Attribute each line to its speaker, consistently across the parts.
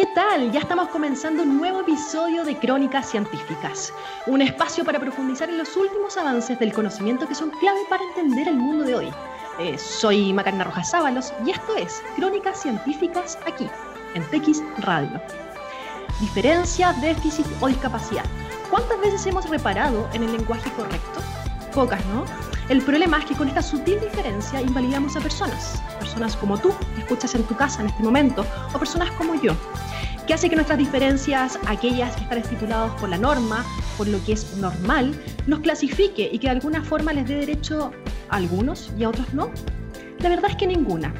Speaker 1: ¿qué tal? Ya estamos comenzando un nuevo episodio de Crónicas Científicas, un espacio para profundizar en los últimos avances del conocimiento que son clave para entender el mundo de hoy. Eh, soy Macarena Rojas Sábalos y esto es Crónicas Científicas aquí, en TX Radio. Diferencia, déficit o discapacidad. ¿Cuántas veces hemos reparado en el lenguaje correcto? Pocas, ¿no? El problema es que con esta sutil diferencia invalidamos a personas, personas como tú, que escuchas en tu casa en este momento, o personas como yo, que hace que nuestras diferencias, aquellas que están estipuladas por la norma, por lo que es normal, nos clasifique y que de alguna forma les dé derecho a algunos y a otros no? La verdad es que ninguna.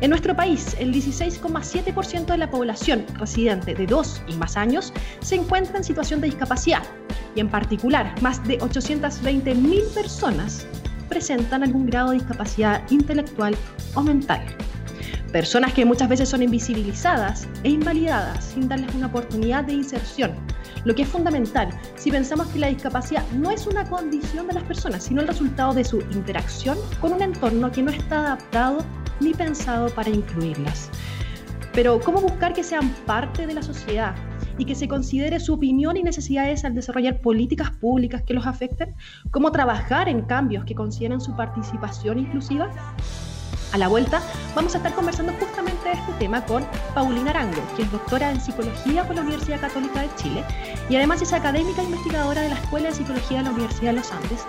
Speaker 1: En nuestro país, el 16,7% de la población residente de 2 y más años se encuentra en situación de discapacidad y en particular más de 820.000 personas presentan algún grado de discapacidad intelectual o mental. Personas que muchas veces son invisibilizadas e invalidadas sin darles una oportunidad de inserción. Lo que es fundamental si pensamos que la discapacidad no es una condición de las personas, sino el resultado de su interacción con un entorno que no está adaptado ni pensado para incluirlas. Pero ¿cómo buscar que sean parte de la sociedad? Y que se considere su opinión y necesidades al desarrollar políticas públicas que los afecten? ¿Cómo trabajar en cambios que consideren su participación inclusiva? A la vuelta vamos a estar conversando justamente de este tema con Paulina Arango, que es doctora en psicología por la Universidad Católica de Chile y además es académica e investigadora de la Escuela de Psicología de la Universidad de los Andes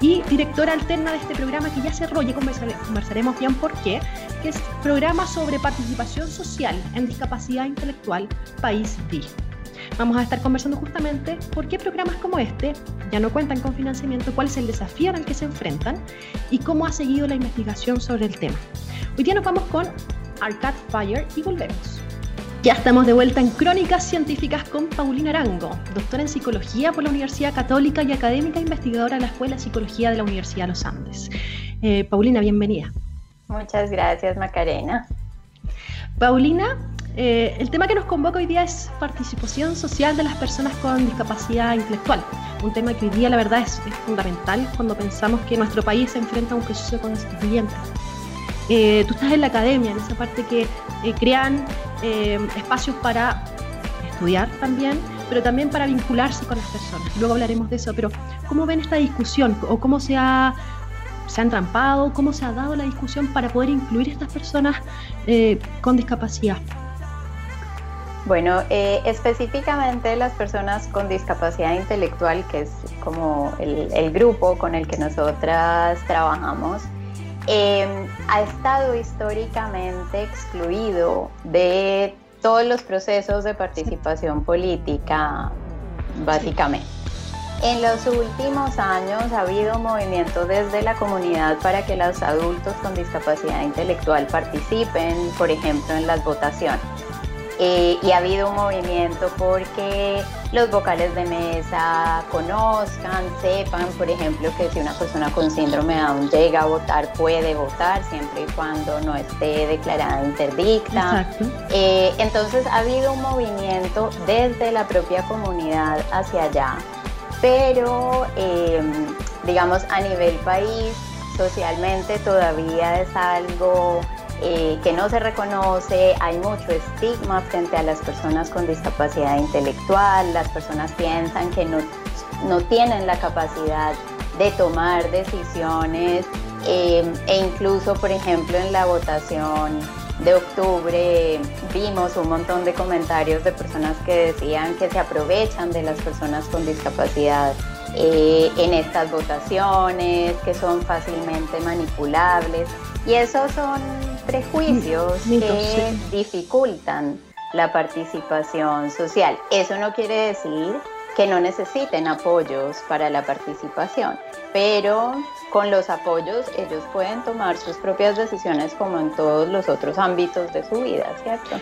Speaker 1: y directora alterna de este programa que ya cerró y conversaremos bien por qué, que es programa sobre participación social en discapacidad intelectual País D. Vamos a estar conversando justamente por qué programas como este ya no cuentan con financiamiento, cuál es el desafío al que se enfrentan y cómo ha seguido la investigación sobre el tema. Hoy día nos vamos con Arcade Fire y volvemos. Ya estamos de vuelta en Crónicas Científicas con Paulina Arango, doctora en Psicología por la Universidad Católica y académica investigadora de la Escuela de Psicología de la Universidad de los Andes. Eh, Paulina, bienvenida.
Speaker 2: Muchas gracias, Macarena.
Speaker 1: Paulina, eh, el tema que nos convoca hoy día es participación social de las personas con discapacidad intelectual. Un tema que hoy día, la verdad, es, fundamental cuando pensamos que nuestro país se enfrenta a un proceso constituyente. Eh, tú estás en la academia, en esa parte que eh, crean eh, espacios para estudiar también, pero también para vincularse con las personas. Luego hablaremos de eso, pero ¿cómo ven esta discusión o cómo se ha, se ha entrampado, cómo se ha dado la discusión para poder incluir a estas personas con discapacidad?
Speaker 2: Bueno, específicamente las personas con discapacidad intelectual, que es como el grupo con el que nosotras trabajamos, Em, ha estado históricamente excluido de todos los procesos de participación política, básicamente. En los últimos años ha habido movimiento desde la comunidad para que los adultos con discapacidad intelectual participen, por ejemplo, en las votaciones. Eh, y ha habido un movimiento porque los vocales de mesa conozcan, sepan, por ejemplo, que si una persona con síndrome de Down llega a votar, puede votar siempre y cuando no esté declarada interdicta. Eh, entonces ha habido un movimiento desde la propia comunidad hacia allá, pero em, digamos a nivel país, socialmente todavía es algo que no se reconoce, hay mucho estigma frente a las personas con discapacidad intelectual, las personas piensan que no, no tienen la capacidad de tomar decisiones eh, e incluso, por ejemplo, en la votación de octubre vimos un montón de comentarios de personas que decían que se aprovechan de las personas con discapacidad eh, en estas votaciones, que son fácilmente manipulables. Y esos son prejuicios que dificultan la participación social. Eso no quiere decir que no necesiten apoyos para la participación, pero con los apoyos ellos pueden tomar sus propias decisiones como en todos los otros ámbitos de su vida, ¿cierto?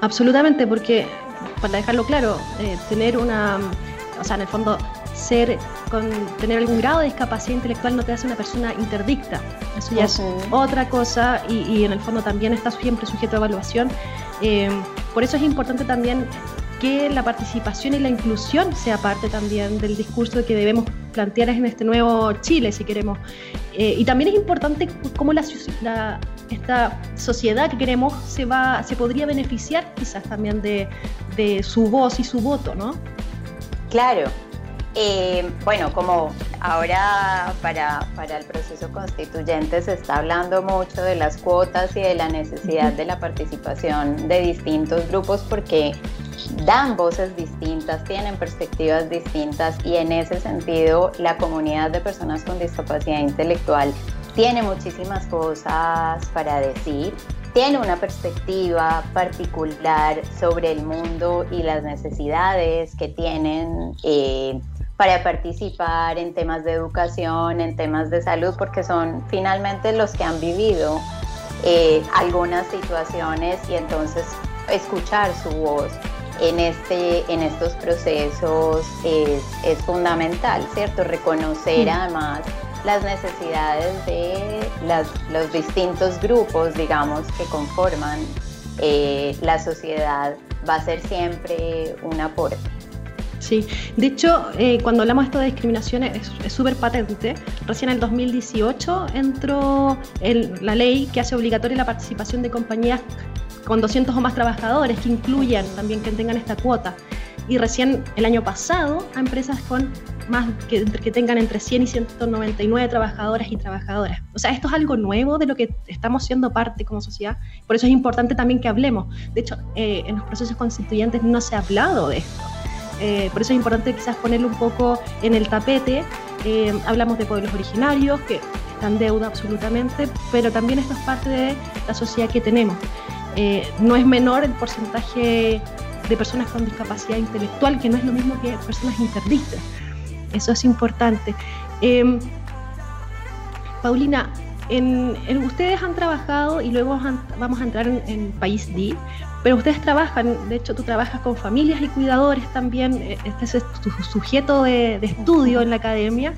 Speaker 1: Absolutamente, porque para dejarlo claro, eh, tener una, o sea, en el fondo ser con tener algún grado de discapacidad intelectual no te hace una persona interdicta. Eso ya es otra cosa y, en el fondo también está siempre sujeto a evaluación. Eh, por eso es importante también que la participación y la inclusión sea parte también del discurso que debemos plantearas en este nuevo Chile, si queremos. Eh, y también es importante cómo la, esta sociedad que queremos se, va, se podría beneficiar quizás también de, de su voz y su voto, ¿no?
Speaker 2: Claro, eh, bueno, como ahora para, para, el proceso constituyente se está hablando mucho de las cuotas y de la necesidad de la participación de distintos grupos porque dan voces distintas, tienen perspectivas distintas y en ese sentido la comunidad de personas con discapacidad intelectual tiene muchísimas cosas para decir, tiene una perspectiva particular sobre el mundo y las necesidades que tienen. Eh, para participar en temas de educación, en temas de salud, porque son finalmente los que han vivido eh, algunas situaciones y entonces escuchar su voz en, este, en estos procesos es, es fundamental, ¿cierto? Reconocer además las necesidades de las, los distintos grupos, digamos, que conforman eh, la sociedad va a ser siempre un aporte.
Speaker 1: Sí, de hecho, eh, cuando hablamos de esto de discriminación es súper patente. Recién en el 2018 entró la ley que hace obligatoria la participación de compañías con 200 o más trabajadores, que incluyan también que tengan esta cuota. Y recién el año pasado a empresas con más que, tengan entre 100 y 199 trabajadoras y trabajadoras. O sea, esto es algo nuevo de lo que estamos siendo parte como sociedad. Por eso es importante también que hablemos. De hecho, eh, en los procesos constituyentes no se ha hablado de esto. Eh, por eso es importante quizás ponerlo un poco en el tapete. Eh, hablamos de pueblos originarios, que están deuda absolutamente, pero también esto es parte de la sociedad que tenemos. Eh, no es menor el porcentaje de personas con discapacidad intelectual, que no es lo mismo que personas interdictas. Eso es importante. Paulina, en, ustedes han trabajado y luego vamos a entrar en, en País D, pero ustedes trabajan, de hecho tú trabajas con familias y cuidadores también, eh, este es tu sujeto de, estudio en la academia.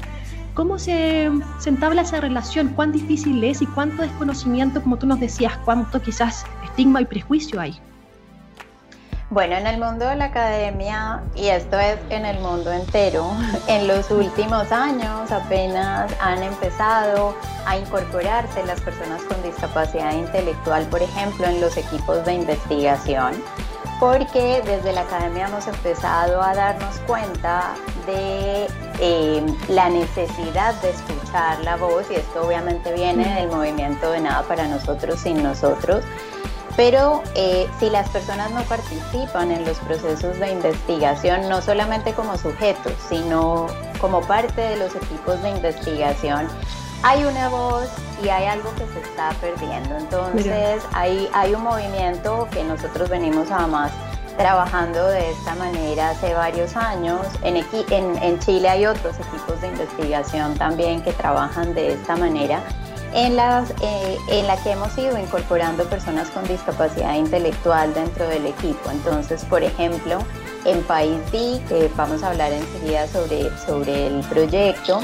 Speaker 1: ¿Cómo se, se, entabla esa relación? ¿Cuán difícil es y cuánto desconocimiento, como tú nos decías, cuánto quizás estigma y prejuicio hay?
Speaker 2: Bueno, en el mundo de la academia, y esto es en el mundo entero, en los últimos años apenas han empezado a incorporarse las personas con discapacidad intelectual, por ejemplo, en los equipos de investigación, porque desde la academia hemos empezado a darnos cuenta de eh, la necesidad de escuchar la voz, y esto obviamente viene del movimiento de nada para nosotros sin nosotros pero eh, si las personas no participan en los procesos de investigación, no solamente como sujetos, sino como parte de los equipos de investigación, hay una voz y hay algo que se está perdiendo. Entonces hay, hay un movimiento que nosotros venimos además trabajando de esta manera hace varios años. En, en, en Chile hay otros equipos de investigación también que trabajan de esta manera en, las, eh, en la que hemos ido incorporando personas con discapacidad intelectual dentro del equipo. Entonces, por ejemplo, en País D, que vamos a hablar enseguida sobre, sobre el proyecto,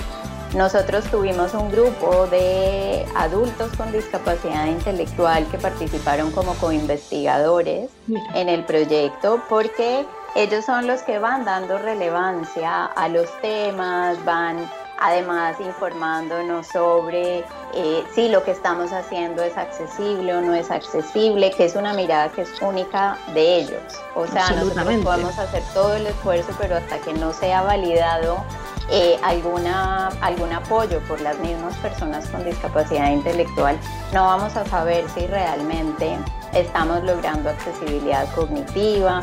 Speaker 2: nosotros tuvimos un grupo de adultos con discapacidad intelectual que participaron como coinvestigadores en el proyecto porque ellos son los que van dando relevancia a los temas, van además informándonos sobre eh, si lo que estamos haciendo es accesible o no es accesible, que es una mirada que es única de ellos. O sea, nosotros podemos hacer todo el esfuerzo, pero hasta que no sea validado eh, alguna, algún apoyo por las mismas personas con discapacidad intelectual, no vamos a saber si realmente estamos logrando accesibilidad cognitiva.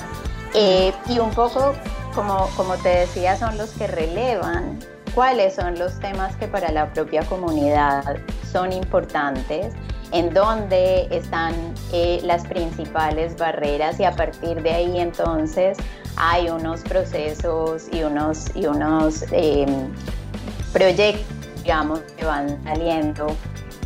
Speaker 2: Eh, y un poco, como, como te decía, son los que relevan cuáles son los temas que para la propia comunidad son importantes, en dónde están eh, las principales barreras y a partir de ahí entonces hay unos procesos y unos, y unos em, proyectos, digamos, que van saliendo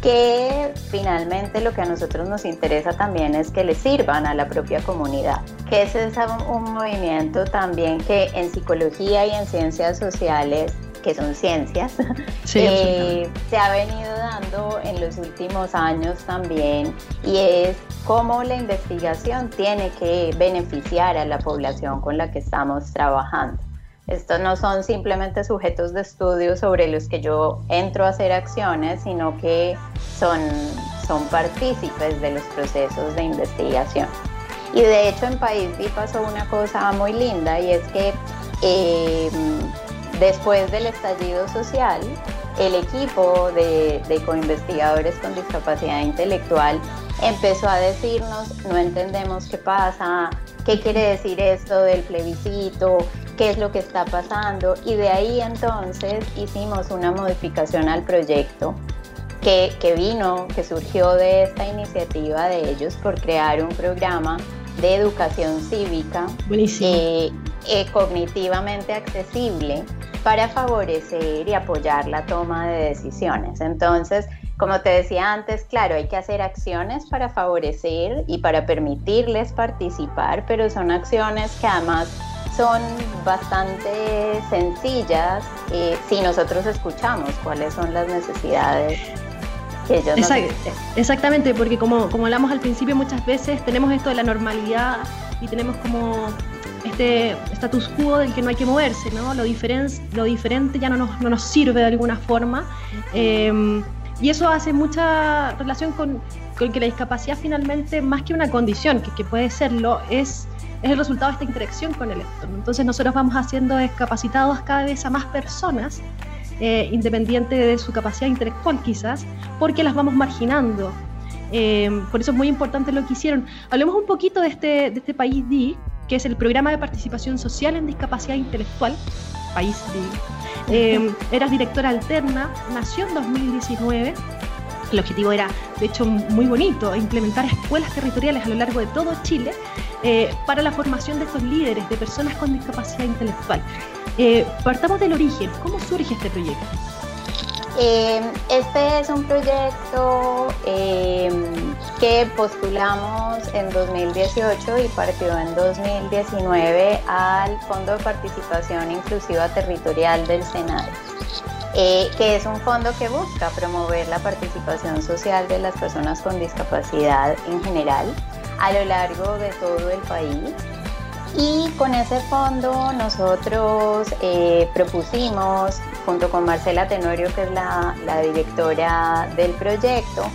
Speaker 2: que finalmente lo que a nosotros nos interesa también es que le sirvan a la propia comunidad, que ese es un movimiento también que en psicología y en ciencias sociales que son ciencias, eh, se ha venido dando en los últimos años también y es cómo la investigación tiene que beneficiar a la población con la que estamos trabajando. Estos no son simplemente sujetos de estudio sobre los que yo entro a hacer acciones, sino que son, son partícipes de los procesos de investigación. Y de hecho en País B pasó una cosa muy linda y es que eh, después del estallido social, el equipo de, de coinvestigadores con discapacidad intelectual empezó a decirnos, no entendemos qué pasa, qué quiere decir esto del plebiscito, qué es lo que está pasando. Y de ahí entonces hicimos una modificación al proyecto que, vino, que surgió de esta iniciativa de ellos por crear un programa de educación cívica eh, eh, cognitivamente accesible para favorecer y apoyar la toma de decisiones. Entonces, como te decía antes, claro, hay que hacer acciones para favorecer y para permitirles participar, pero son acciones que además son bastante sencillas eh, si nosotros escuchamos cuáles son las necesidades que ellos
Speaker 1: Exactamente, porque como, como hablamos al principio, muchas veces tenemos esto de la normalidad y tenemos como este status quo del que no hay que moverse, ¿no? Lo, lo diferente ya no nos, no nos sirve de alguna forma. Em, y eso hace mucha relación con, con, que la discapacidad finalmente, más que una condición, que, que puede serlo, es, es el resultado de esta interacción con el entorno. Entonces nosotros vamos haciendo discapacitados cada vez a más personas, eh, independiente de su capacidad intelectual quizás, porque las vamos marginando. Eh, por eso es muy importante lo que hicieron. Hablemos un poquito de este, de este país D, que es el Programa de Participación Social en Discapacidad Intelectual, país D. Eh, eras directora alterna, nació en 2019. El objetivo era, de hecho, muy bonito, implementar escuelas territoriales a lo largo de todo Chile eh, para la formación de estos líderes, de personas con discapacidad intelectual. Eh, partamos del origen, ¿cómo surge este proyecto?
Speaker 2: Eh, este es un proyecto eh, que postulamos en 2018 y partió en 2019 al Fondo de Participación Inclusiva Territorial del Senado, eh, que es un fondo que busca promover la participación social de las personas con discapacidad en general a lo largo de todo el país y con ese fondo nosotros eh, propusimos, junto con Marcela Tenorio, que es la, directora del proyecto,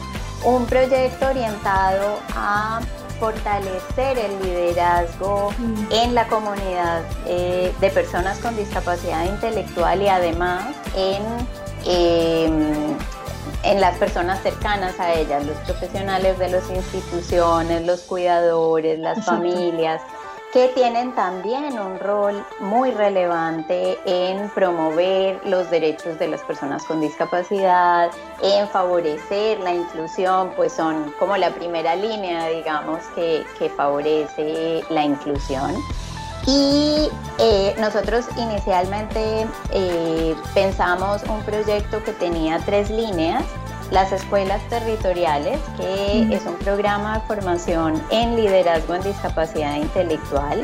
Speaker 2: un proyecto orientado a fortalecer el liderazgo mm. en la comunidad eh, de personas con discapacidad intelectual y además en, em, en las personas cercanas a ellas, los profesionales de las instituciones, los cuidadores, las familias que tienen también un rol muy relevante en promover los derechos de las personas con discapacidad, en favorecer la inclusión, pues son como la primera línea, digamos, que, favorece la inclusión. Y eh, nosotros inicialmente eh, pensamos un proyecto que tenía tres líneas las escuelas territoriales, que es un programa de formación en liderazgo en discapacidad intelectual.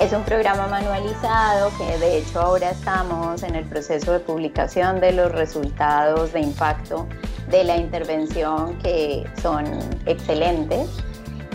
Speaker 2: Es un programa manualizado que de hecho ahora estamos en el proceso de publicación de los resultados de impacto de la intervención que son excelentes.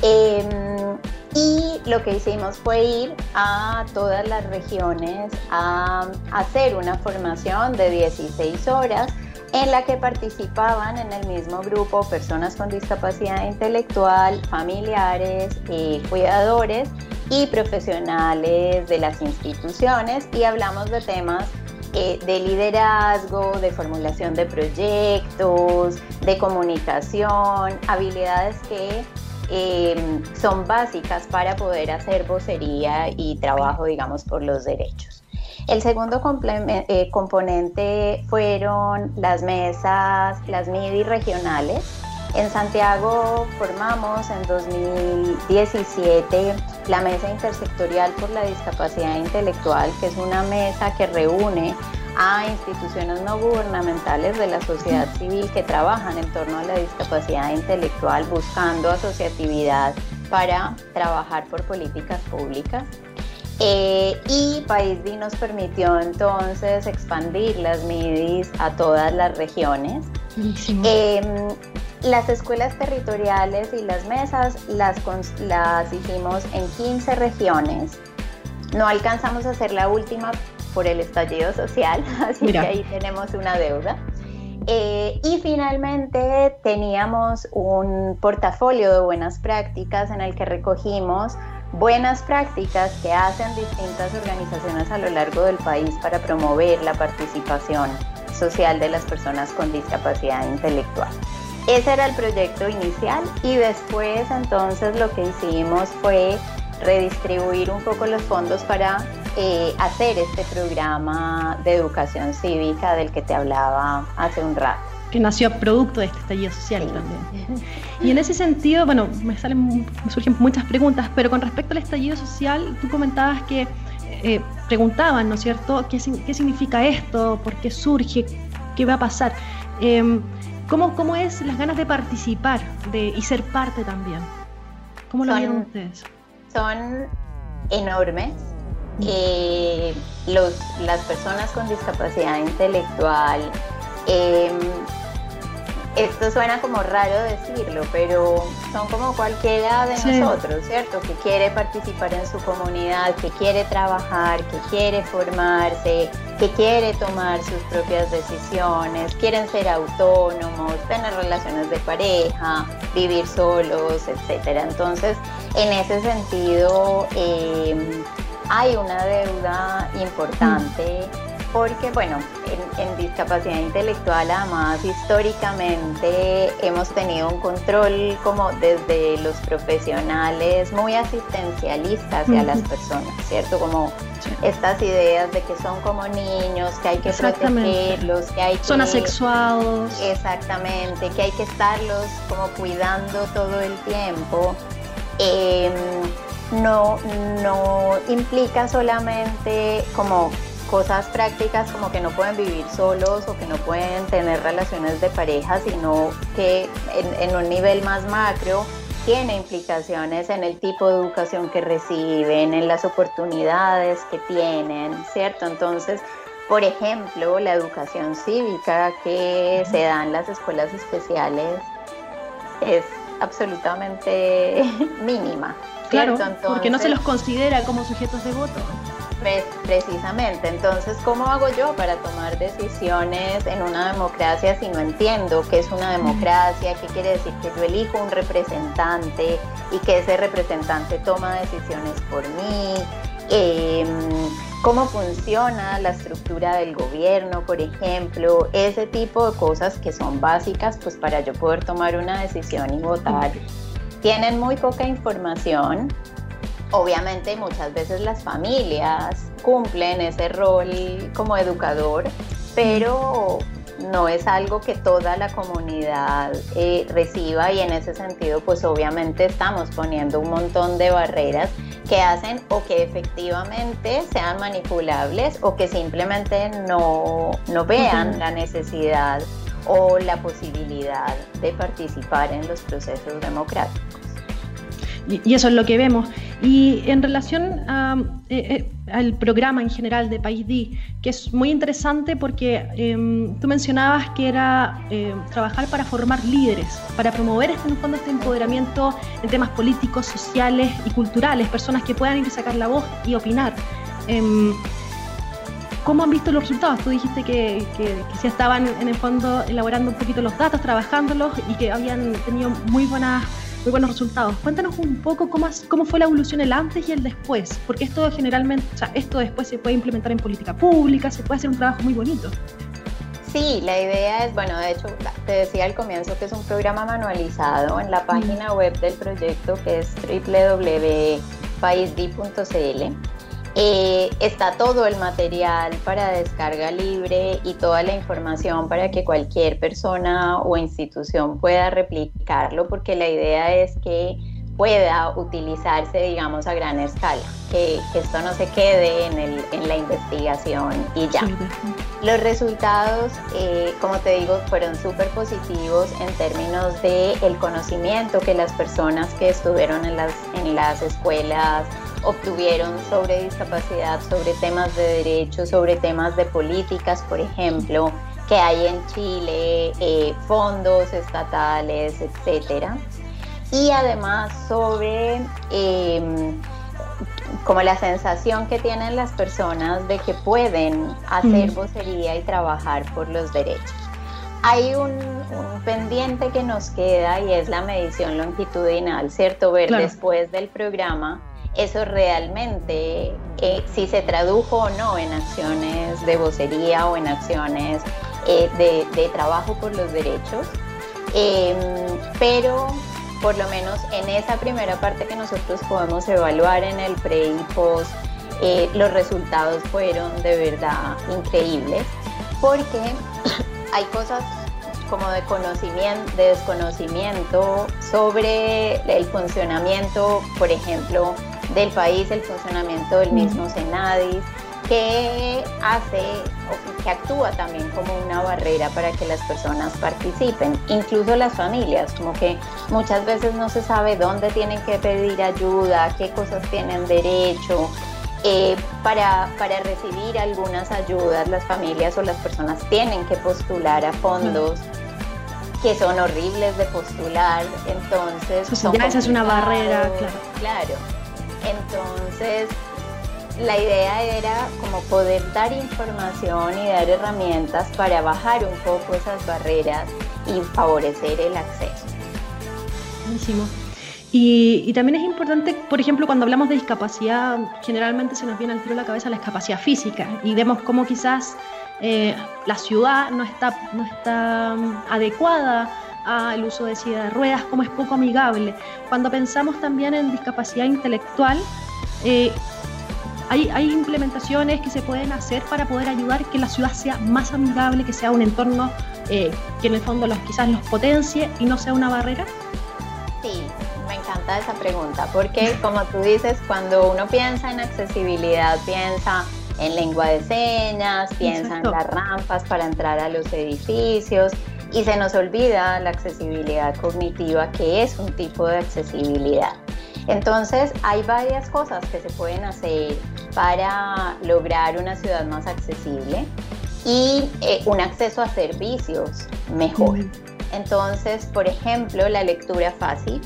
Speaker 2: Em, y lo que hicimos fue ir a todas las regiones a hacer una formación de 16 horas en la que participaban en el mismo grupo personas con discapacidad intelectual, familiares, eh, cuidadores y profesionales de las instituciones y hablamos de temas eh, de liderazgo, de formulación de proyectos, de comunicación, habilidades que eh, son básicas para poder hacer vocería y trabajo, digamos, por los derechos. El segundo eh, componente fueron las mesas, las MIDI regionales. En Santiago formamos en 2017 la Mesa Intersectorial por la Discapacidad Intelectual, que es una mesa que reúne a instituciones no gubernamentales de la sociedad civil que trabajan en torno a la discapacidad intelectual buscando asociatividad para trabajar por políticas públicas. Eh, y País D nos permitió entonces expandir las MIDIs a todas las regiones. Em, las escuelas territoriales y las mesas las, las hicimos en 15 regiones. No alcanzamos a hacer la última por el estallido social, así que ahí tenemos una deuda. Eh, y finalmente teníamos un portafolio de buenas prácticas en el que recogimos buenas prácticas que hacen distintas organizaciones a lo largo del país para promover la participación social de las personas con discapacidad intelectual. Ese era el proyecto inicial y después entonces lo que hicimos fue redistribuir un poco los fondos para eh, hacer este programa de educación cívica del que te hablaba hace un rato
Speaker 1: que nació producto de este estallido social también. Y en ese sentido, bueno, me salen, me surgen muchas preguntas, pero con respecto al estallido social, tú comentabas que eh, preguntaban, ¿no es cierto?, ¿Qué, ¿Qué, significa esto? ¿Por qué surge? ¿Qué va a pasar? Eh, ¿cómo, ¿Cómo es las ganas de participar de, y ser parte también? ¿Cómo lo vieron ustedes?
Speaker 2: Son enormes. Eh, los, las personas con discapacidad intelectual, eh, esto suena como raro decirlo, pero son como cualquiera de nosotros, ¿cierto? Que quiere participar en su comunidad, que quiere trabajar, que quiere formarse, que quiere tomar sus propias decisiones, quieren ser autónomos, tener relaciones de pareja, vivir solos, etc. Entonces, en ese sentido, eh, hay una deuda importante porque, bueno, en, discapacidad intelectual además históricamente hemos tenido un control como desde los profesionales muy asistencialista hacia las personas, ¿cierto? Como estas ideas de que son como niños, que hay que protegerlos, que hay que...
Speaker 1: Son asexuados.
Speaker 2: Exactamente, que hay que estarlos como cuidando todo el tiempo. Em, no, no implica solamente como cosas prácticas como que no pueden vivir solos o que no pueden tener relaciones de pareja, sino que en, un nivel más macro tiene implicaciones en el tipo de educación que reciben, en las oportunidades que tienen, ¿cierto? Entonces, por ejemplo, la educación cívica que se da en las escuelas especiales es absolutamente mínima.
Speaker 1: Claro, porque no se los considera como sujetos de voto.
Speaker 2: Precisamente, entonces, ¿cómo hago yo para tomar decisiones en una democracia si no entiendo qué es una democracia? ¿Qué quiere decir que yo elijo un representante y que ese representante toma decisiones por mí? Em, cómo funciona la estructura del gobierno, por ejemplo, ese tipo de cosas que son básicas pues para yo poder tomar una decisión y votar. Tienen muy poca información, Obviamente muchas veces las familias cumplen ese rol como educador, pero no es algo que toda la comunidad eh, reciba y en ese sentido pues obviamente estamos poniendo un montón de barreras que hacen o que efectivamente sean manipulables o que simplemente no, no vean la necesidad o la posibilidad de participar en los procesos democráticos
Speaker 1: y, eso es lo que vemos. Y en relación eh, eh, al programa en general de País D, que es muy interesante porque em, tú mencionabas que era eh, trabajar para formar líderes, para promover este, en fondo este empoderamiento en temas políticos, sociales y culturales, personas que puedan ir a sacar la voz y opinar. Em, ¿Cómo han visto los resultados? Tú dijiste que, que, que, se estaban en el fondo elaborando un poquito los datos, trabajándolos y que habían tenido muy buenas muy buenos resultados. Cuéntanos un poco cómo, cómo fue la evolución el antes y el después, porque esto generalmente, o sea, esto después se puede implementar en política pública, se puede hacer un trabajo muy bonito.
Speaker 2: Sí, la idea es, bueno, de hecho, te decía al comienzo que es un programa manualizado en la página web del proyecto que es www.paisd.cl eh, está todo el material para descarga libre y toda la información para que cualquier persona o institución pueda replicarlo, porque la idea es que pueda utilizarse, digamos, a gran escala, que, esto no se quede en, la investigación y ya. Los resultados, eh, como te digo, fueron súper positivos en términos de el conocimiento que las personas que estuvieron en las, en las escuelas obtuvieron sobre discapacidad, sobre temas de derechos, sobre temas de políticas, por ejemplo, que hay en Chile, eh, fondos estatales, etcétera. Y además sobre em, como la sensación que tienen las personas de que pueden hacer vocería y trabajar por los derechos. Hay un, pendiente que nos queda y es la medición longitudinal, ¿cierto? Ver después del programa eso realmente, eh, si se tradujo o no en acciones de vocería o en acciones eh, de, trabajo por los derechos. Em, pero por lo menos en esa primera parte que nosotros podemos evaluar en el pre y eh, los resultados fueron de verdad increíbles porque hay cosas como de conocimiento, de desconocimiento sobre el funcionamiento, por ejemplo, del país, el funcionamiento del mismo Senadis, que hace o que actúa también como una barrera para que las personas participen, incluso las familias, como que muchas veces no se sabe dónde tienen que pedir ayuda, qué cosas tienen derecho. Eh, para, para recibir algunas ayudas, las familias o las personas tienen que postular a fondos que son horribles de postular, entonces...
Speaker 1: ya esa es una barrera, claro.
Speaker 2: Claro, entonces la idea era como poder dar información y dar herramientas para bajar un poco esas barreras y favorecer el acceso.
Speaker 1: Buenísimo. Y, también es importante, por ejemplo, cuando hablamos de discapacidad, generalmente se nos viene al tiro la cabeza la discapacidad física y vemos cómo quizás eh, la ciudad no está, no está mm, adecuada al uso de silla de ruedas, como es poco amigable. Cuando pensamos también en discapacidad intelectual, eh, hay, hay, implementaciones que se pueden hacer para poder ayudar que la ciudad sea más amigable, que sea un entorno eh, que en el fondo los, quizás los potencie y no sea una barrera?
Speaker 2: Sí, me encanta esa pregunta, porque como tú dices, cuando uno piensa en accesibilidad, piensa en lengua de señas, piensa en las rampas para entrar a los edificios, y se nos olvida la accesibilidad cognitiva, que es un tipo de accesibilidad. Entonces, hay varias cosas que se pueden hacer para lograr una ciudad más accesible y eh, un acceso a servicios mejor. Entonces, por ejemplo, la lectura fácil,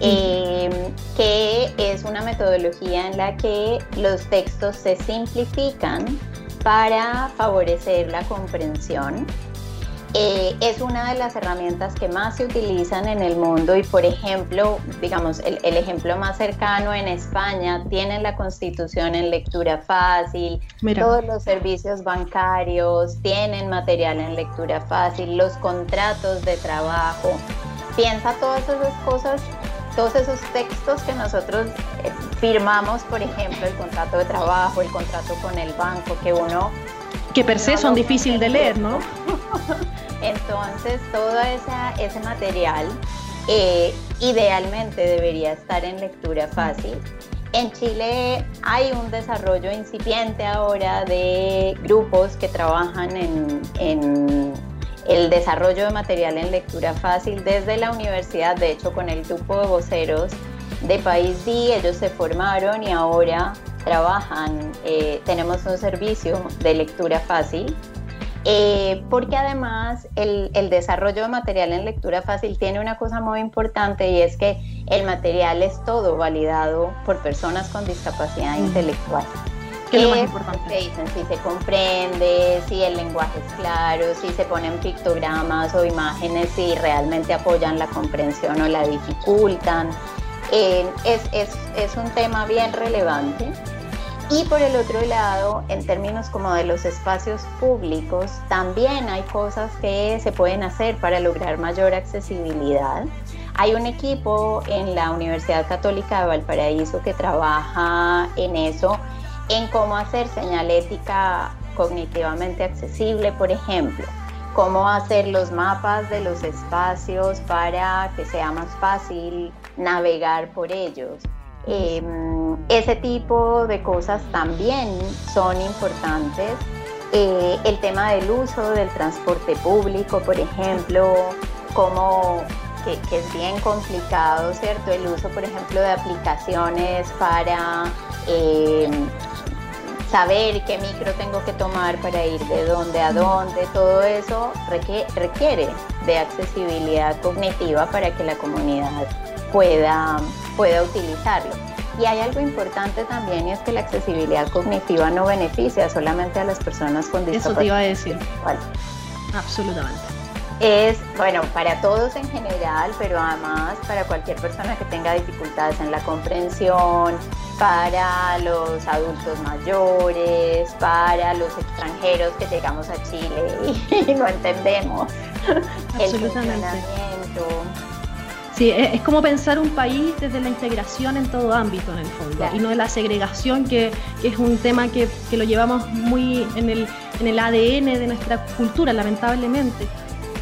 Speaker 2: em, que es una metodología en la que los textos se simplifican para favorecer la comprensión eh, es una de las herramientas que más se utilizan en el mundo y por ejemplo, digamos, el, ejemplo más cercano en España tienen la constitución en lectura fácil, todos los servicios bancarios tienen material en lectura fácil, los contratos de trabajo, piensa todas esas cosas todos esos textos que nosotros eh, firmamos, por ejemplo, el contrato de trabajo, el contrato con el banco, que uno...
Speaker 1: Que per se son difíciles de leer, ¿no?
Speaker 2: Entonces, todo ese material eh, idealmente debería estar en lectura fácil. En Chile hay un desarrollo incipiente ahora de grupos que trabajan en, el desarrollo de material en lectura fácil desde la universidad, de hecho con el grupo de voceros de País D, ellos se formaron y ahora trabajan, eh, tenemos un servicio de lectura fácil eh, porque además el, desarrollo de material en lectura fácil tiene una cosa muy importante y es que el material es todo validado por personas con discapacidad intelectual.
Speaker 1: ¿Qué es lo más importante?
Speaker 2: dicen si se comprende, si el lenguaje es claro, si se ponen pictogramas o imágenes, si realmente apoyan la comprensión o la dificultan. Eh, es, es, es un tema bien relevante. Y por el otro lado, en términos como de los espacios públicos, también hay cosas que se pueden hacer para lograr mayor accesibilidad. Hay un equipo en la Universidad Católica de Valparaíso que trabaja en eso, en cómo hacer señalética cognitivamente accesible, por ejemplo, cómo hacer los mapas de los espacios para que sea más fácil navegar por ellos Em, ese tipo de cosas también son importantes. Eh, el tema del uso del transporte público, por ejemplo, como que, es bien complicado, ¿cierto? El uso, por ejemplo, de aplicaciones para em, saber qué micro tengo que tomar para ir de dónde a dónde, todo eso requiere de accesibilidad cognitiva para que la comunidad pueda, pueda utilizarlo. y hay algo importante también y es que la accesibilidad cognitiva no beneficia solamente a las personas con discapacidad.
Speaker 1: Eso te iba a decir. Absolutamente.
Speaker 2: Es, bueno, para todos en general, pero además para cualquier persona que tenga dificultades en la comprensión, para los adultos mayores, para los extranjeros que llegamos a Chile y, no entendemos el funcionamiento.
Speaker 1: Sí, es, como pensar un país desde la integración en todo ámbito, en el fondo, y no de la segregación, que, es un tema que, lo llevamos muy en el, en el ADN de nuestra cultura, lamentablemente.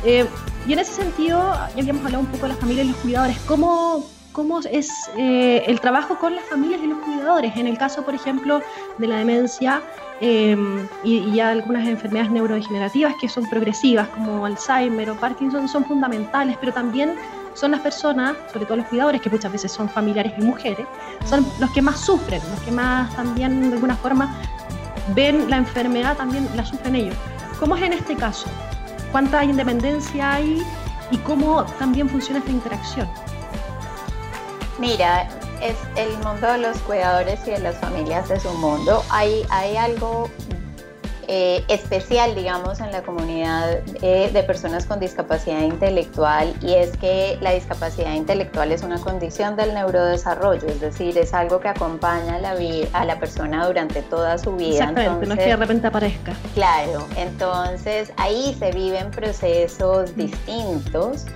Speaker 1: Eh, y en ese sentido, ya habíamos hablado un poco de las familias y los cuidadores, ¿cómo, cómo es eh, el trabajo con las familias y los cuidadores? En el caso, por ejemplo, de la demencia em, y, y, ya algunas enfermedades neurodegenerativas que son progresivas, como Alzheimer o Parkinson, son fundamentales, pero también son las personas, sobre todo los cuidadores, que muchas veces son familiares y mujeres, son los que más sufren, los que más también de alguna forma ven la enfermedad, también la sufren ellos. ¿Cómo es en este caso? ¿Cuánta independencia hay y cómo también funciona esta interacción?
Speaker 2: Mira, es el mundo de los cuidadores y de las familias es un mundo. Hay, hay algo eh, especial, digamos, en la comunidad eh, de personas con discapacidad intelectual y es que la discapacidad intelectual es una condición del neurodesarrollo, es decir, es algo que acompaña a la, a la persona durante toda su vida.
Speaker 1: Exactamente, no es que de repente aparezca.
Speaker 2: Claro, entonces ahí se viven procesos distintos.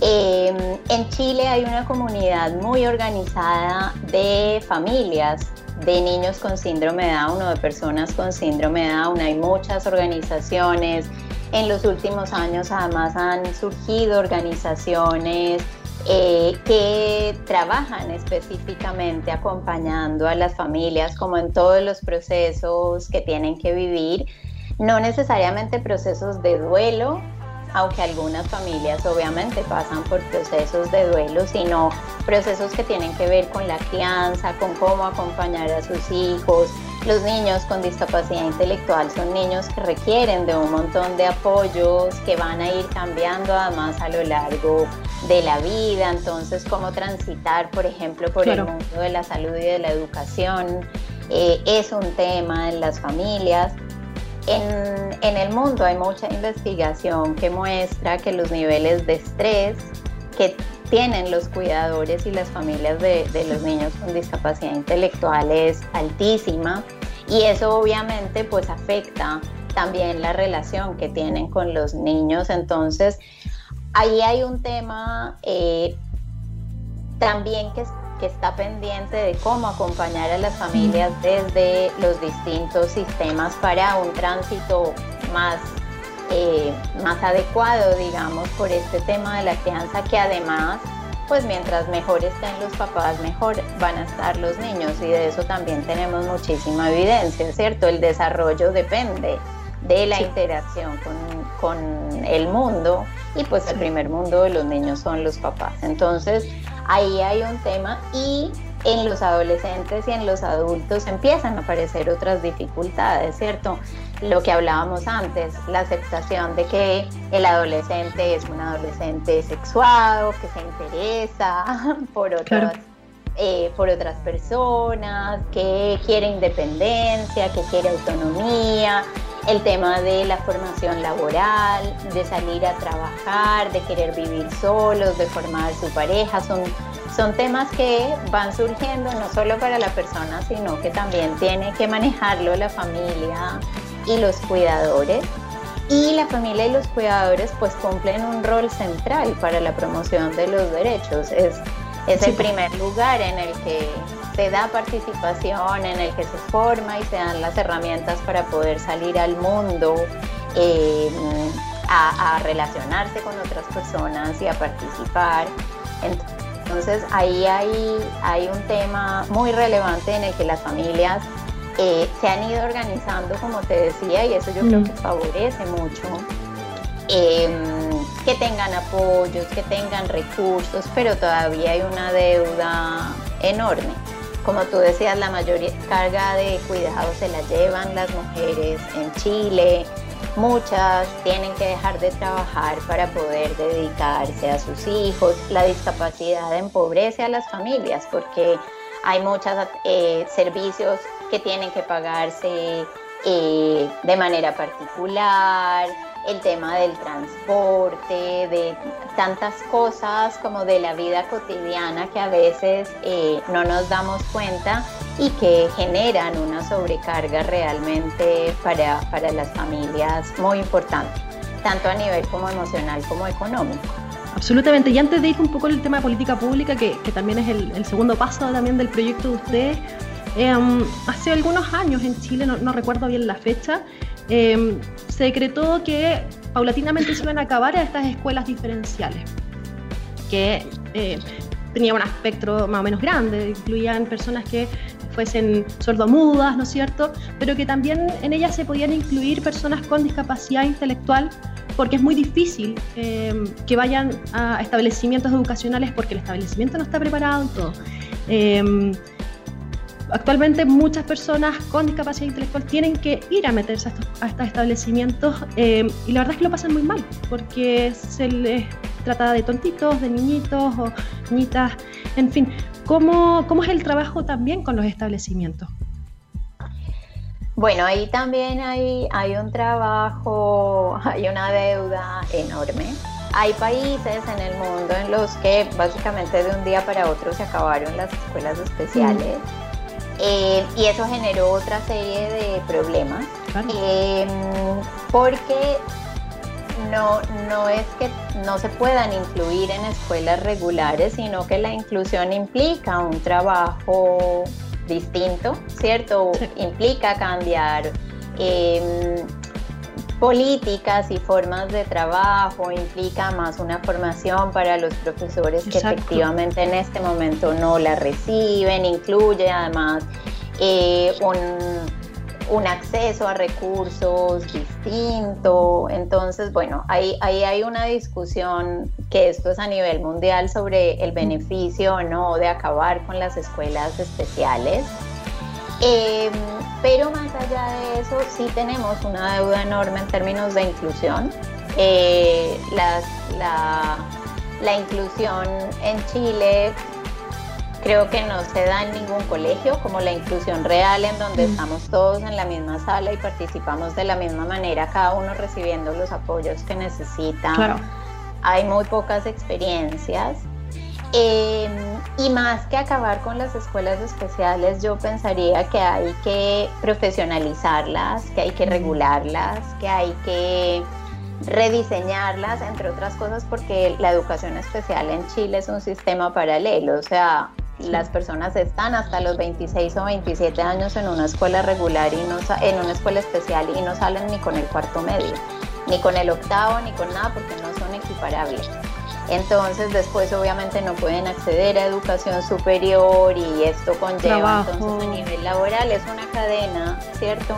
Speaker 2: Em, en Chile hay una comunidad muy organizada de familias de niños con síndrome de Down o de personas con síndrome de Down. Hay muchas organizaciones. En los últimos años además han surgido organizaciones eh, que trabajan específicamente acompañando a las familias como en todos los procesos que tienen que vivir, no necesariamente procesos de duelo, aunque algunas familias obviamente pasan por procesos de duelo, sino procesos que tienen que ver con la crianza, con cómo acompañar a sus hijos. Los niños con discapacidad intelectual son niños que requieren de un montón de apoyos que van a ir cambiando además a lo largo de la vida. Entonces, cómo transitar, por ejemplo, por el mundo de la salud y de la educación eh, es un tema en las familias. En, el mundo hay mucha investigación que muestra que los niveles de estrés que tienen los cuidadores y las familias de, los niños con discapacidad intelectual es altísima y eso obviamente pues afecta también la relación que tienen con los niños. Entonces, ahí hay un tema eh, también que que está pendiente de cómo acompañar a las familias desde los distintos sistemas para un tránsito más, eh, más adecuado, digamos, por este tema de la crianza que además pues mientras mejor estén los papás, mejor van a estar los niños y de eso también tenemos muchísima evidencia, ¿cierto? El desarrollo depende de la interacción con, con, el mundo y pues el primer mundo de los niños son los papás. Entonces, ahí hay un tema y en los adolescentes y en los adultos empiezan a aparecer otras dificultades, ¿cierto? Lo que hablábamos antes, la aceptación de que el adolescente es un adolescente sexuado, que se interesa por otras, eh, por otras personas, que quiere independencia, que quiere autonomía, el tema de la formación laboral, de salir a trabajar, de querer vivir solos, de formar su pareja, son, son temas que van surgiendo no solo para la persona, sino que también tiene que manejarlo la familia y los cuidadores. Y la familia y los cuidadores pues cumplen un rol central para la promoción de los derechos. Es, es el primer lugar en el que se da participación, en el que se forma y se dan las herramientas para poder salir al mundo, eh, a, relacionarse con otras personas y a participar. Entonces ahí hay, hay un tema muy relevante en el que las familias eh, se han ido organizando, como te decía, y eso yo creo mm. que favorece mucho. Em, que tengan apoyos, que tengan recursos, pero todavía hay una deuda enorme. Como tú decías, la mayor carga de cuidados se la llevan las mujeres en Chile. Muchas tienen que dejar de trabajar para poder dedicarse a sus hijos. La discapacidad empobrece a las familias porque hay muchos eh, servicios que tienen que pagarse eh, de manera particular, el tema del transporte, de tantas cosas como de la vida cotidiana que a veces eh, no nos damos cuenta y que generan una sobrecarga realmente para, para las familias muy importante, tanto a nivel como emocional como económico.
Speaker 1: Absolutamente. Y antes de ir un poco el tema de política pública, que, que también es el, el, segundo paso también del proyecto de ustedes, eh, hace algunos años en Chile, no, no recuerdo bien la fecha, eh, se decretó que paulatinamente se iban a acabar estas escuelas diferenciales, que eh, tenían un espectro más o menos grande, incluían personas que fuesen sordomudas, ¿no es cierto? Pero que también en ellas se podían incluir personas con discapacidad intelectual, porque es muy difícil eh, que vayan a establecimientos educacionales porque el establecimiento no está preparado y todo. Actualmente muchas personas con discapacidad intelectual tienen que ir a meterse a estos, a estos establecimientos eh, y la verdad es que lo pasan muy mal porque se les trata de tontitos, de niñitos o niñitas, en fin. ¿Cómo, cómo es el trabajo también con los establecimientos?
Speaker 2: Bueno, ahí también hay, hay un trabajo, hay una deuda enorme. Hay países en el mundo en los que básicamente de un día para otro se acabaron las escuelas especiales. Mm eh, y eso generó otra serie de problemas, eh, porque no, no es que no se puedan incluir en escuelas regulares, sino que la inclusión implica un trabajo distinto, ¿cierto? Implica cambiar eh, políticas y formas de trabajo, implica más una formación para los profesores que efectivamente en este momento no la reciben, incluye además eh, un, un, acceso a recursos distinto. Entonces, bueno, ahí, ahí hay una discusión que esto es a nivel mundial sobre el beneficio o no de acabar con las escuelas especiales. Eh, pero más allá de eso, sí tenemos una deuda enorme en términos de inclusión. Eh, las, la, la, inclusión en Chile creo que no se da en ningún colegio, como la inclusión real en donde mm. estamos todos en la misma sala y participamos de la misma manera, cada uno recibiendo los apoyos que necesita. Claro. Hay muy pocas experiencias. Eh, y más que acabar con las escuelas especiales, yo pensaría que hay que profesionalizarlas, que hay que regularlas, que hay que rediseñarlas, entre otras cosas, porque la educación especial en Chile es un sistema paralelo, o sea, las personas están hasta los 26 o 27 años en una escuela regular y no en una escuela especial y no salen ni con el cuarto medio, ni con el octavo, ni con nada porque no son equiparables. Entonces después obviamente no pueden acceder a educación superior y esto conlleva entonces a nivel laboral es una cadena, ¿cierto?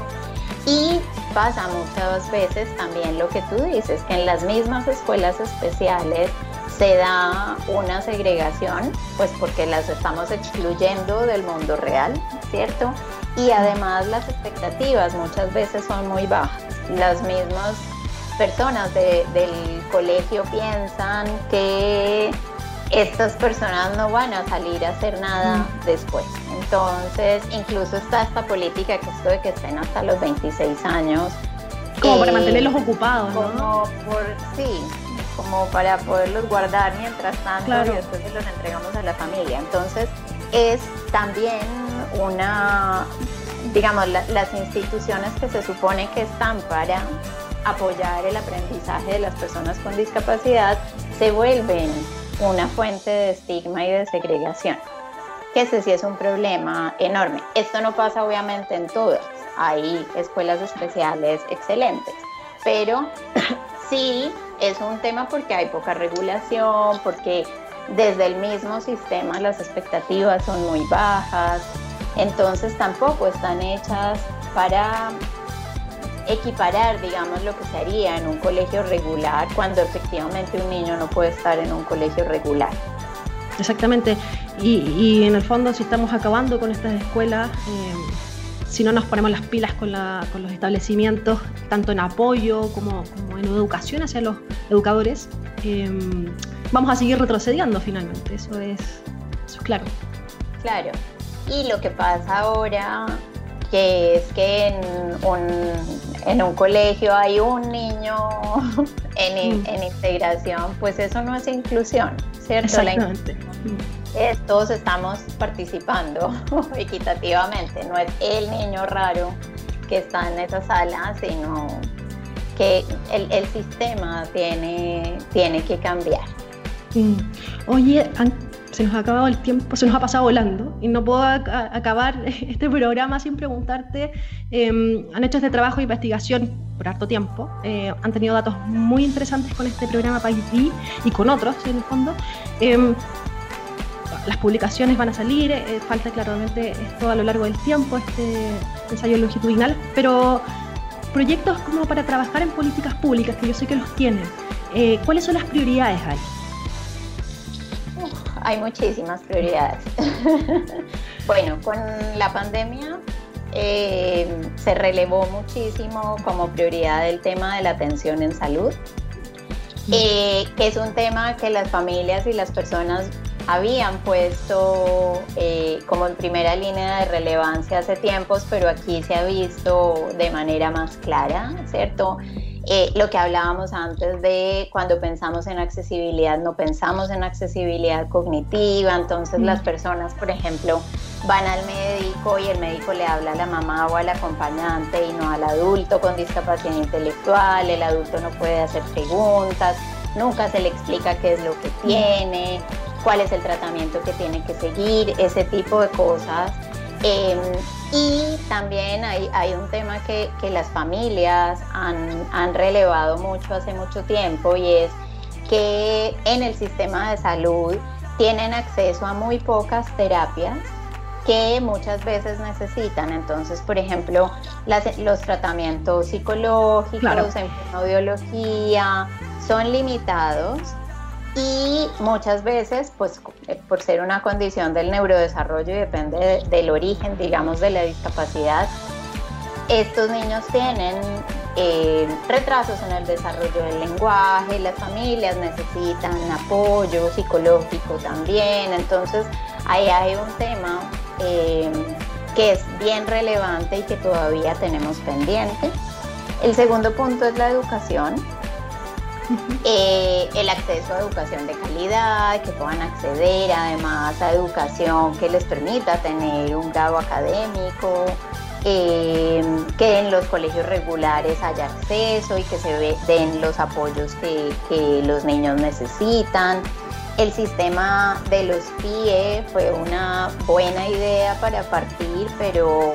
Speaker 2: Y pasa muchas veces también lo que tú dices, que en las mismas escuelas especiales se da una segregación, pues porque las estamos excluyendo del mundo real, ¿cierto? Y además las expectativas muchas veces son muy bajas. Las mismas personas del colegio piensan que estas personas no van a salir a hacer nada después. Entonces, incluso está esta política que esto de que estén hasta los 26 años.
Speaker 1: Como para mantenerlos ocupados,
Speaker 2: como por, sí, como para poderlos guardar mientras tanto y después se los entregamos a la familia. Entonces, es también una, digamos, las instituciones que se supone que están para apoyar el aprendizaje de las personas con discapacidad se vuelven una fuente de estigma y de segregación. Que ese sí es un problema enorme. Esto no pasa obviamente en todas. Hay escuelas especiales excelentes, pero sí es un tema porque hay poca regulación, porque desde el mismo sistema las expectativas son muy bajas, entonces tampoco están hechas para equiparar, digamos, lo que se haría en un colegio regular cuando efectivamente un niño no puede estar en un colegio regular.
Speaker 1: Exactamente. Y, en el fondo, si estamos acabando con estas escuelas, eh, si no nos ponemos las pilas con, los establecimientos, tanto en apoyo como, en educación hacia los educadores, eh, vamos a seguir retrocediendo finalmente. Eso es, eso es claro.
Speaker 2: Claro. Y lo que pasa ahora, que es que en un, en un colegio hay un niño en, mm. en, integración, pues eso no es inclusión, ¿cierto?
Speaker 1: Exactamente.
Speaker 2: todos estamos participando equitativamente, no es el niño raro que está en esa sala, sino que el, el sistema tiene, tiene que cambiar.
Speaker 1: Mm. Oye, se nos ha acabado el tiempo, se nos ha pasado volando y no puedo acabar este programa sin preguntarte, em, han hecho este trabajo de investigación por harto tiempo, eh, han tenido datos muy interesantes con este programa País B y con otros en el fondo. Em, las publicaciones van a salir, eh, falta claramente esto a lo largo del tiempo, este ensayo longitudinal, pero proyectos como para trabajar en políticas públicas, que yo sé que los tienen, eh, ¿cuáles son las prioridades ahí?
Speaker 2: Hay muchísimas prioridades. bueno, con la pandemia eh, se relevó muchísimo como prioridad el tema de la atención en salud, eh, que es un tema que las familias y las personas habían puesto eh, como en primera línea de relevancia hace tiempos, pero aquí se ha visto de manera más clara, ¿cierto? Eh, lo que hablábamos antes de cuando pensamos en accesibilidad, no pensamos en accesibilidad cognitiva, entonces las personas, por ejemplo, van al médico y el médico le habla a la mamá o al acompañante y no al adulto con discapacidad intelectual, el adulto no puede hacer preguntas, nunca se le explica qué es lo que tiene, cuál es el tratamiento que tiene que seguir, ese tipo de cosas. Em, y también hay, un tema que, las familias han, han, relevado mucho hace mucho tiempo y es que en el sistema de salud tienen acceso a muy pocas terapias que muchas veces necesitan. Entonces, por ejemplo, los tratamientos psicológicos, en biología, son limitados y muchas veces, pues eh, por ser una condición del neurodesarrollo y depende del origen, digamos, de la discapacidad, estos niños tienen eh, retrasos en el desarrollo del lenguaje, las familias necesitan apoyo psicológico también, entonces ahí hay un tema eh, que es bien relevante y que todavía tenemos pendiente. El segundo punto es la educación. Eh, el acceso a educación de calidad, que puedan acceder además a educación que les permita tener un grado académico, eh, que en los colegios regulares haya acceso y que se den los apoyos que, que los niños necesitan. El sistema de los PIE fue una buena idea para partir, pero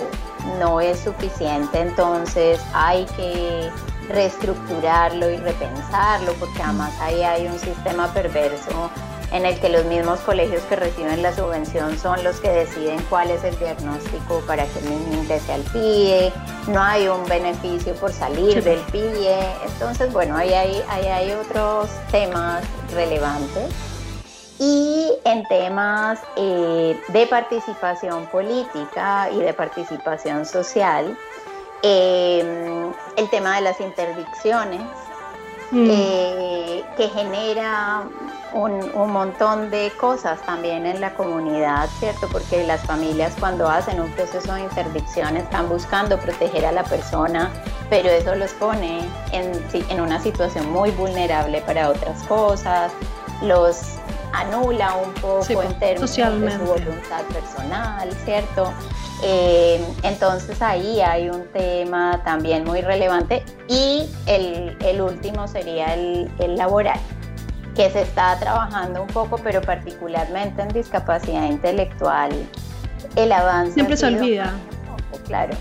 Speaker 2: no es suficiente, entonces hay que reestructurarlo y repensarlo, porque además ahí hay un sistema perverso en el que los mismos colegios que reciben la subvención son los que deciden cuál es el diagnóstico para que el niño ingrese al PIE, no hay un beneficio por salir del PIE, entonces bueno, ahí hay, ahí hay otros temas relevantes. Y en temas eh, de participación política y de participación social, eh, el tema de las interdicciones, mm. eh, que genera un, montón de cosas también en la comunidad, ¿cierto? Porque las familias cuando hacen un proceso de interdicción están buscando proteger a la persona, pero eso los pone en, en una situación muy vulnerable para otras cosas, los anula un poco en pues, términos de su voluntad personal, ¿cierto? Eh, entonces ahí hay un tema también muy relevante y el, último sería el, laboral, que se está trabajando un poco, pero particularmente en discapacidad intelectual, el avance.
Speaker 1: Siempre se olvida.
Speaker 2: claro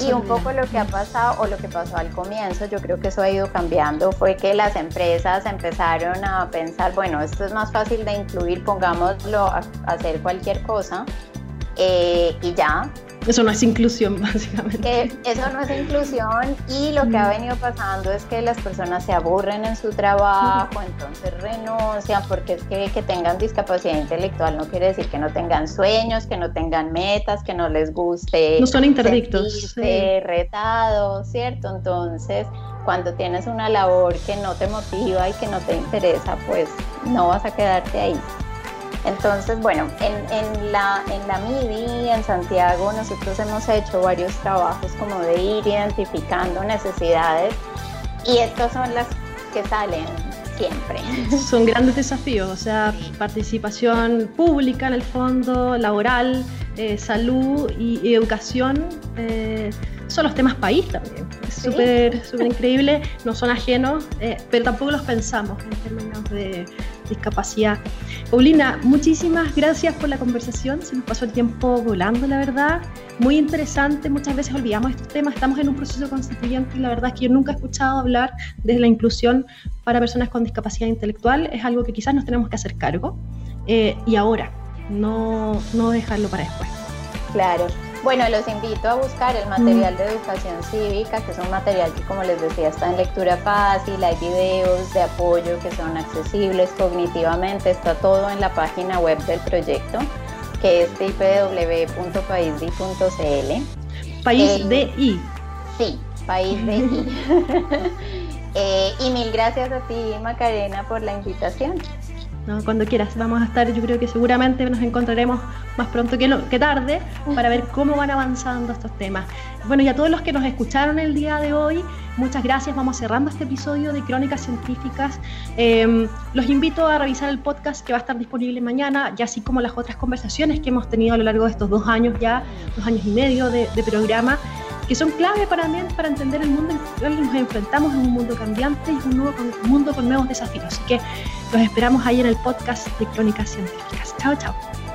Speaker 2: y un poco lo que ha pasado o lo que pasó al comienzo, yo creo que eso ha ido cambiando, fue que las empresas empezaron a pensar, bueno, esto es más fácil de incluir, pongámoslo a hacer cualquier cosa eh, y ya,
Speaker 1: eso no es inclusión, básicamente.
Speaker 2: eso no es inclusión y lo que ha venido pasando es que las personas se aburren en su trabajo, entonces renuncian, porque es que que tengan discapacidad intelectual no quiere decir que no tengan sueños, que no tengan metas, que no les guste.
Speaker 1: No son interdictos.
Speaker 2: Sí. retados, ¿cierto? Entonces, cuando tienes una labor que no te motiva y que no te interesa, pues no vas a quedarte ahí. Entonces, bueno, en, en, la, en la MIDI, en Santiago, nosotros hemos hecho varios trabajos como de ir identificando necesidades y estas son las que salen siempre.
Speaker 1: Son grandes desafíos, o sea, participación pública en el fondo, laboral, eh, salud y, educación. Eh, son los temas país también. Es súper súper increíble, no son ajenos, eh, pero tampoco los pensamos en términos de discapacidad. Paulina, muchísimas gracias por la conversación, se nos pasó el tiempo volando, la verdad. Muy interesante, muchas veces olvidamos estos temas, estamos en un proceso constituyente y la verdad es que yo nunca he escuchado hablar de la inclusión para personas con discapacidad intelectual, es algo que quizás nos tenemos que hacer cargo. Eh, y ahora, no, no dejarlo para después.
Speaker 2: Claro, bueno, los invito a buscar el material mm. de educación cívica, que es un material que, como les decía, está en lectura fácil, hay videos de apoyo que son accesibles cognitivamente, está todo en la página web del proyecto, que es www.paisdi.cl.
Speaker 1: País de I.
Speaker 2: Sí, País de I. Eh, y mil gracias a ti, Macarena, por la invitación.
Speaker 1: Cuando quieras, vamos a estar, yo creo que seguramente nos encontraremos más pronto que, que tarde para ver cómo van avanzando estos temas. Bueno, y a todos los que nos escucharon el día de hoy, muchas gracias. Vamos cerrando este episodio de Crónicas Científicas. Em, los invito a revisar el podcast que va a estar disponible mañana, y así como las otras conversaciones que hemos tenido a lo largo de estos dos años ya, dos años y medio de, de programa que son clave para, para entender el mundo en el que nos enfrentamos en un mundo cambiante y un, nuevo, un mundo con nuevos desafíos. Así que los esperamos ahí en el podcast de Crónicas Científicas. Chao, chao.